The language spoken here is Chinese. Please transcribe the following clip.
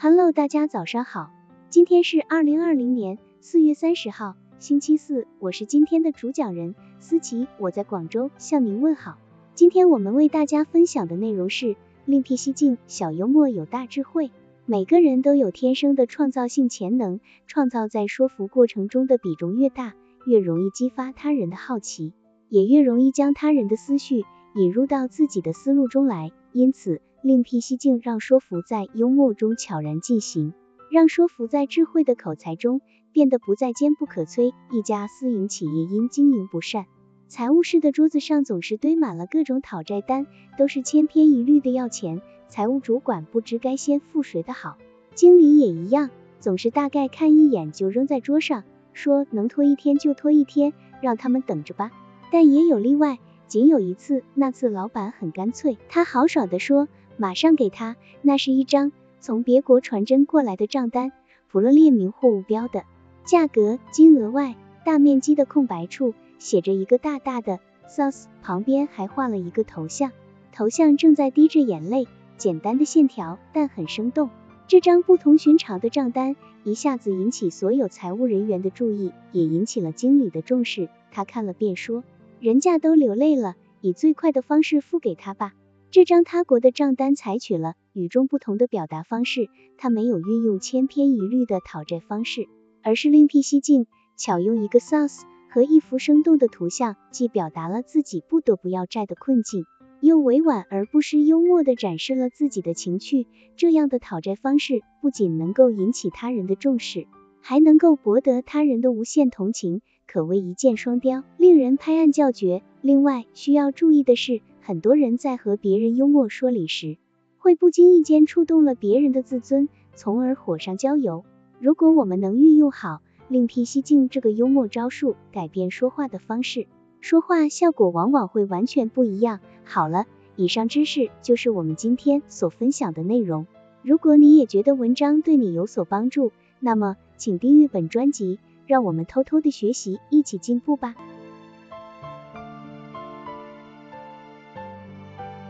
Hello，大家早上好，今天是二零二零年四月三十号，星期四，我是今天的主讲人思琪，我在广州向您问好。今天我们为大家分享的内容是另辟蹊径，小幽默有大智慧。每个人都有天生的创造性潜能，创造在说服过程中的比重越大，越容易激发他人的好奇，也越容易将他人的思绪引入到自己的思路中来。因此，另辟蹊径，让说服在幽默中悄然进行，让说服在智慧的口才中变得不再坚不可摧。一家私营企业因经营不善，财务室的桌子上总是堆满了各种讨债单，都是千篇一律的要钱。财务主管不知该先付谁的好，经理也一样，总是大概看一眼就扔在桌上，说能拖一天就拖一天，让他们等着吧。但也有例外，仅有一次，那次老板很干脆，他豪爽地说。马上给他，那是一张从别国传真过来的账单，除了列明货物标的价格、金额外，大面积的空白处写着一个大大的 “sauce”，旁边还画了一个头像，头像正在滴着眼泪，简单的线条，但很生动。这张不同寻常的账单一下子引起所有财务人员的注意，也引起了经理的重视。他看了便说：“人家都流泪了，以最快的方式付给他吧。”这张他国的账单采取了与众不同的表达方式，他没有运用千篇一律的讨债方式，而是另辟蹊径，巧用一个 sauce 和一幅生动的图像，既表达了自己不得不要债的困境，又委婉而不失幽默的展示了自己的情趣。这样的讨债方式不仅能够引起他人的重视，还能够博得他人的无限同情，可谓一箭双雕，令人拍案叫绝。另外需要注意的是。很多人在和别人幽默说理时，会不经意间触动了别人的自尊，从而火上浇油。如果我们能运用好另辟蹊径这个幽默招数，改变说话的方式，说话效果往往会完全不一样。好了，以上知识就是我们今天所分享的内容。如果你也觉得文章对你有所帮助，那么请订阅本专辑，让我们偷偷的学习，一起进步吧。